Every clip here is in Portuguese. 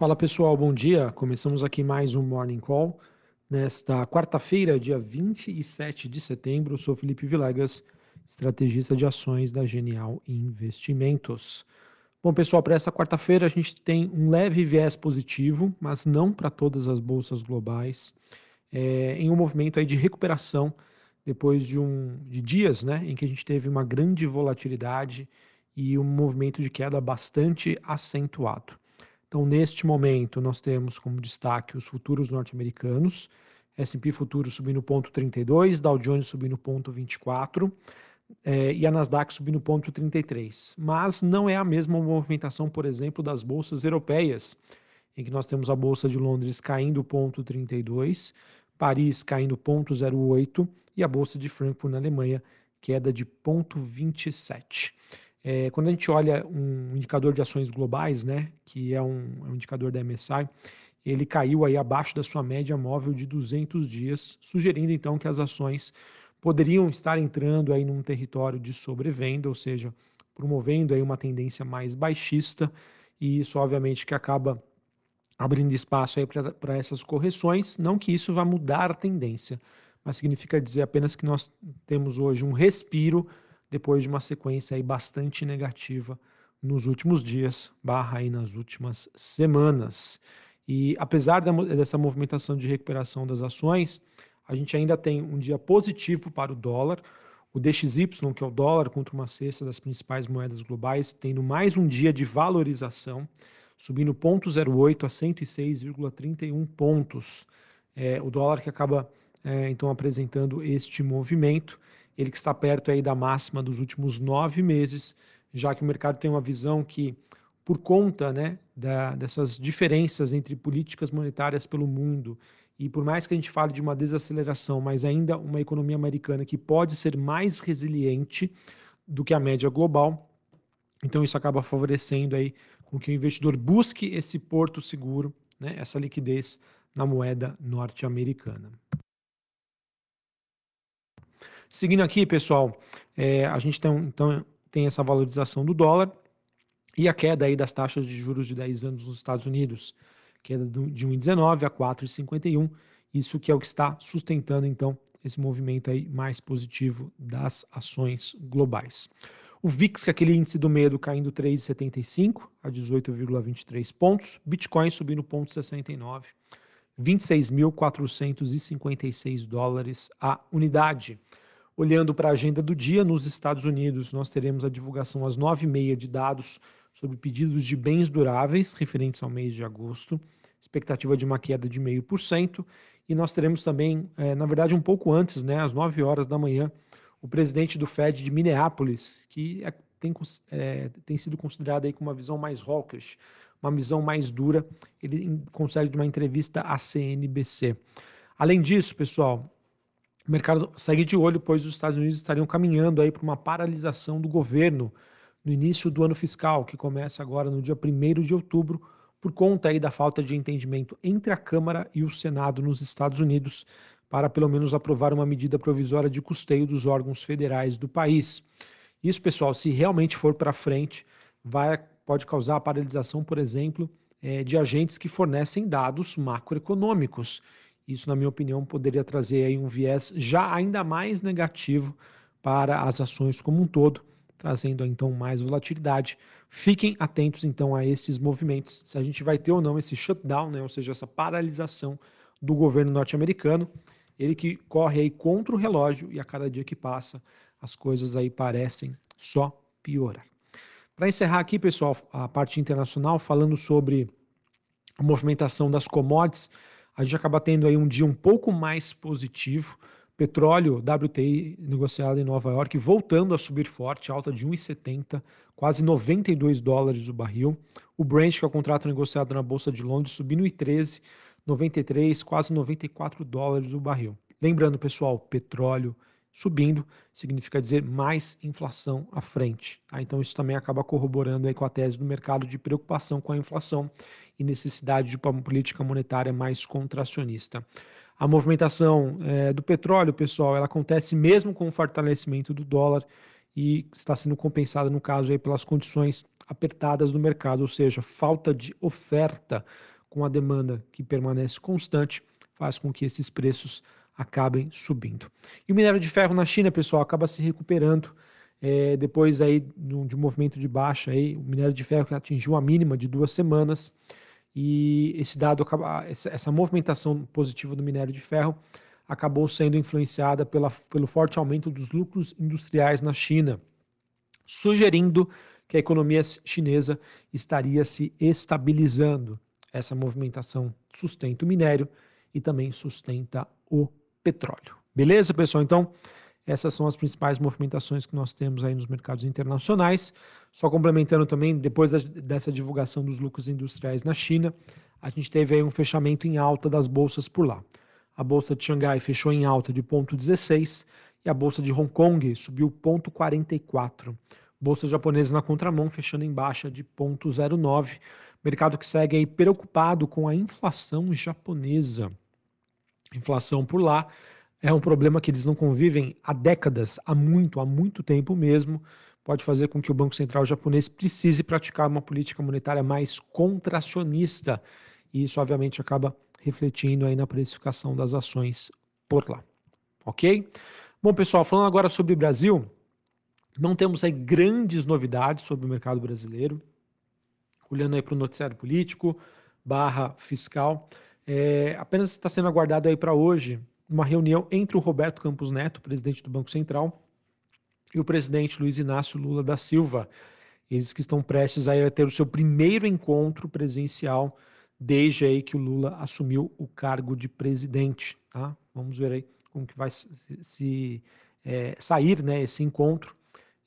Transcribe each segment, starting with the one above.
Fala pessoal, bom dia. Começamos aqui mais um Morning Call. Nesta quarta-feira, dia 27 de setembro, eu sou Felipe Vilegas, estrategista de ações da Genial Investimentos. Bom, pessoal, para essa quarta-feira a gente tem um leve viés positivo, mas não para todas as bolsas globais, é, em um movimento aí de recuperação depois de, um, de dias né, em que a gente teve uma grande volatilidade e um movimento de queda bastante acentuado. Então, neste momento, nós temos como destaque os futuros norte-americanos, S&P futuro subindo ponto 32, Dow Jones subindo ponto 24 é, e a Nasdaq subindo ponto 33. Mas não é a mesma movimentação, por exemplo, das bolsas europeias, em que nós temos a bolsa de Londres caindo ponto 32, Paris caindo ponto 08 e a bolsa de Frankfurt na Alemanha queda de ponto 27. É, quando a gente olha um indicador de ações globais, né, que é um, é um indicador da MSI, ele caiu aí abaixo da sua média móvel de 200 dias, sugerindo então que as ações poderiam estar entrando aí num território de sobrevenda, ou seja, promovendo aí uma tendência mais baixista, e isso obviamente que acaba abrindo espaço aí para essas correções, não que isso vá mudar a tendência, mas significa dizer apenas que nós temos hoje um respiro depois de uma sequência aí bastante negativa nos últimos dias, barra aí nas últimas semanas. E apesar dessa movimentação de recuperação das ações, a gente ainda tem um dia positivo para o dólar. O DXY, que é o dólar contra uma cesta das principais moedas globais, tendo mais um dia de valorização, subindo 0,08 a 106,31 pontos. É, o dólar que acaba é, então apresentando este movimento ele que está perto aí da máxima dos últimos nove meses, já que o mercado tem uma visão que, por conta né, da, dessas diferenças entre políticas monetárias pelo mundo, e por mais que a gente fale de uma desaceleração, mas ainda uma economia americana que pode ser mais resiliente do que a média global, então isso acaba favorecendo aí com que o investidor busque esse porto seguro, né, essa liquidez na moeda norte-americana. Seguindo aqui, pessoal, é, a gente tem, então, tem essa valorização do dólar e a queda aí das taxas de juros de 10 anos nos Estados Unidos, queda de 1,19 a 4,51, isso que é o que está sustentando, então, esse movimento aí mais positivo das ações globais. O VIX, que é aquele índice do medo, caindo 3,75 a 18,23 pontos. Bitcoin subindo 0,69, 26.456 dólares a unidade. Olhando para a agenda do dia, nos Estados Unidos, nós teremos a divulgação às 9h30 de dados sobre pedidos de bens duráveis referentes ao mês de agosto, expectativa de uma queda de 0,5%, e nós teremos também, é, na verdade, um pouco antes, né, às 9 horas da manhã, o presidente do Fed de Minneapolis, que é, tem, é, tem sido considerado aí com uma visão mais hawkish, uma visão mais dura, ele consegue uma entrevista à CNBC. Além disso, pessoal, o mercado segue de olho, pois os Estados Unidos estariam caminhando aí para uma paralisação do governo no início do ano fiscal, que começa agora no dia 1 de outubro, por conta aí da falta de entendimento entre a Câmara e o Senado nos Estados Unidos para pelo menos aprovar uma medida provisória de custeio dos órgãos federais do país. Isso, pessoal, se realmente for para frente, vai, pode causar a paralisação, por exemplo, é, de agentes que fornecem dados macroeconômicos. Isso, na minha opinião, poderia trazer aí um viés já ainda mais negativo para as ações como um todo, trazendo então mais volatilidade. Fiquem atentos então a esses movimentos, se a gente vai ter ou não esse shutdown, né, ou seja, essa paralisação do governo norte-americano, ele que corre aí contra o relógio e a cada dia que passa as coisas aí parecem só piorar. Para encerrar aqui, pessoal, a parte internacional falando sobre a movimentação das commodities, a gente acaba tendo aí um dia um pouco mais positivo. Petróleo WTI negociado em Nova York voltando a subir forte, alta de 1,70, quase 92 dólares o barril. O Brent, que é o contrato negociado na Bolsa de Londres, subindo 1,13, 93, quase 94 dólares o barril. Lembrando, pessoal, petróleo subindo significa dizer mais inflação à frente. Tá? Então isso também acaba corroborando aí com a tese do mercado de preocupação com a inflação e necessidade de uma política monetária mais contracionista. A movimentação é, do petróleo, pessoal, ela acontece mesmo com o fortalecimento do dólar e está sendo compensada, no caso, aí, pelas condições apertadas no mercado, ou seja, falta de oferta com a demanda que permanece constante, faz com que esses preços acabem subindo. E o minério de ferro na China, pessoal, acaba se recuperando é, depois aí de um movimento de baixa, aí, o minério de ferro que atingiu a mínima de duas semanas, e esse dado, essa, essa movimentação positiva do minério de ferro acabou sendo influenciada pela, pelo forte aumento dos lucros industriais na China, sugerindo que a economia chinesa estaria se estabilizando. Essa movimentação sustenta o minério e também sustenta o petróleo. Beleza, pessoal? Então, essas são as principais movimentações que nós temos aí nos mercados internacionais. Só complementando também, depois dessa divulgação dos lucros industriais na China, a gente teve aí um fechamento em alta das bolsas por lá. A bolsa de Xangai fechou em alta de 0,16 e a bolsa de Hong Kong subiu 0,44. Bolsa japonesa na contramão fechando em baixa de 0,09. Mercado que segue aí preocupado com a inflação japonesa. Inflação por lá é um problema que eles não convivem há décadas, há muito, há muito tempo mesmo. Pode fazer com que o Banco Central japonês precise praticar uma política monetária mais contracionista. E isso, obviamente, acaba refletindo aí na precificação das ações por lá. Ok? Bom, pessoal, falando agora sobre Brasil, não temos aí grandes novidades sobre o mercado brasileiro. Olhando aí para o noticiário político, barra fiscal, é, apenas está sendo aguardado aí para hoje uma reunião entre o Roberto Campos Neto, presidente do Banco Central, e o presidente Luiz Inácio Lula da Silva. Eles que estão prestes a ter o seu primeiro encontro presencial desde aí que o Lula assumiu o cargo de presidente. Tá? Vamos ver aí como que vai se, se é, sair né, esse encontro.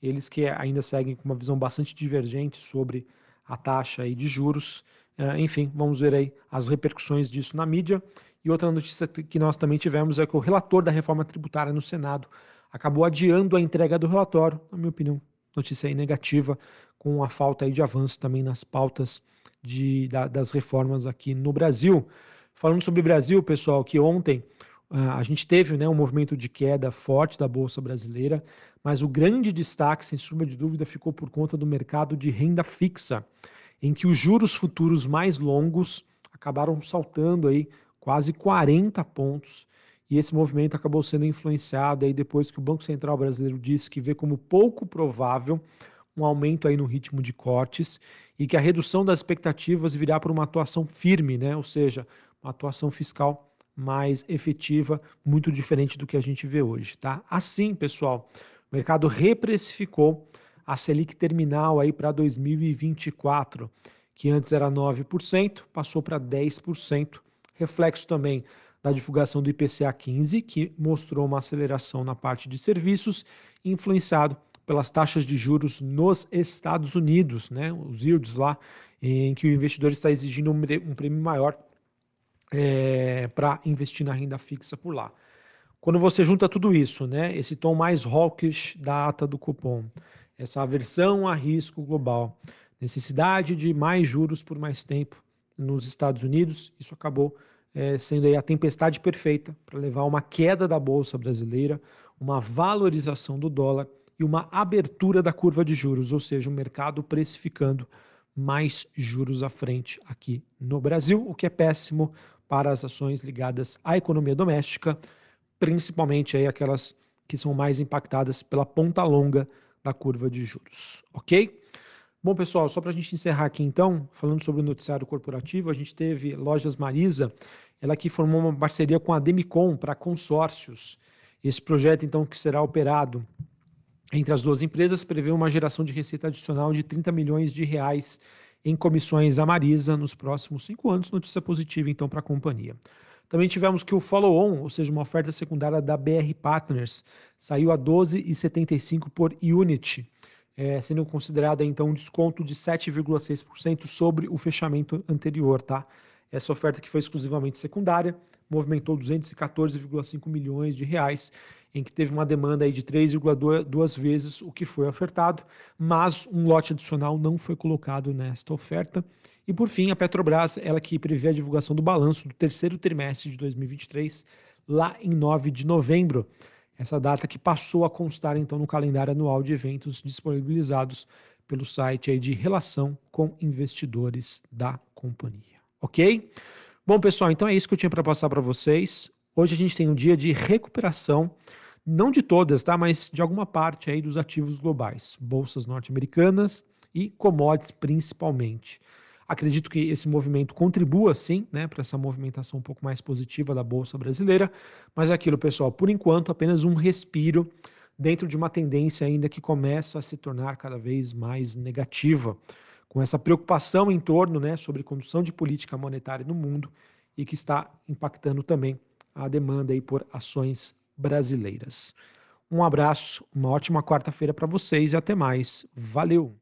Eles que ainda seguem com uma visão bastante divergente sobre a taxa aí de juros. É, enfim, vamos ver aí as repercussões disso na mídia. E outra notícia que nós também tivemos é que o relator da reforma tributária no Senado acabou adiando a entrega do relatório, na minha opinião, notícia aí negativa, com a falta aí de avanço também nas pautas de, da, das reformas aqui no Brasil. Falando sobre Brasil, pessoal, que ontem uh, a gente teve né, um movimento de queda forte da Bolsa Brasileira, mas o grande destaque, sem sombra de dúvida, ficou por conta do mercado de renda fixa, em que os juros futuros mais longos acabaram saltando aí quase 40 pontos. E esse movimento acabou sendo influenciado aí depois que o Banco Central brasileiro disse que vê como pouco provável um aumento aí no ritmo de cortes e que a redução das expectativas virá por uma atuação firme, né? ou seja, uma atuação fiscal mais efetiva, muito diferente do que a gente vê hoje. Tá? Assim, pessoal, o mercado reprecificou a Selic terminal aí para 2024, que antes era 9%, passou para 10%, reflexo também da divulgação do IPCA 15, que mostrou uma aceleração na parte de serviços, influenciado pelas taxas de juros nos Estados Unidos, né, os yields lá, em que o investidor está exigindo um, prêmio maior é, para investir na renda fixa por lá. Quando você junta tudo isso, né, esse tom mais hawkish da ata do cupom, essa aversão a risco global, necessidade de mais juros por mais tempo nos Estados Unidos, isso acabou é, sendo aí a tempestade perfeita para levar uma queda da bolsa brasileira, uma valorização do dólar e uma abertura da curva de juros, ou seja, o mercado precificando mais juros à frente aqui no Brasil, o que é péssimo para as ações ligadas à economia doméstica, principalmente aí aquelas que são mais impactadas pela ponta longa da curva de juros, ok? Bom, pessoal, só para a gente encerrar aqui então, falando sobre o noticiário corporativo, a gente teve Lojas Marisa, ela que formou uma parceria com a Demicon para consórcios. Esse projeto, então, que será operado entre as duas empresas prevê uma geração de receita adicional de 30 milhões de reais em comissões à Marisa nos próximos cinco anos. Notícia positiva, então, para a companhia. Também tivemos que o follow-on, ou seja, uma oferta secundária da BR Partners, saiu a 12,75 por unit, é, sendo considerada então um desconto de 7,6% sobre o fechamento anterior, tá? Essa oferta que foi exclusivamente secundária movimentou 214,5 milhões de reais em que teve uma demanda aí de 3,2 vezes o que foi ofertado, mas um lote adicional não foi colocado nesta oferta. E por fim, a Petrobras, ela que prevê a divulgação do balanço do terceiro trimestre de 2023 lá em 9 de novembro. Essa data que passou a constar então no calendário anual de eventos disponibilizados pelo site aí de relação com investidores da companhia, ok? Bom, pessoal, então é isso que eu tinha para passar para vocês. Hoje a gente tem um dia de recuperação, não de todas, tá, mas de alguma parte aí dos ativos globais, bolsas norte-americanas e commodities principalmente. Acredito que esse movimento contribua, sim, né, para essa movimentação um pouco mais positiva da Bolsa Brasileira, mas é aquilo, pessoal, por enquanto, apenas um respiro dentro de uma tendência ainda que começa a se tornar cada vez mais negativa, com essa preocupação em torno né, sobre condução de política monetária no mundo e que está impactando também a demanda aí por ações brasileiras. Um abraço, uma ótima quarta-feira para vocês e até mais. Valeu!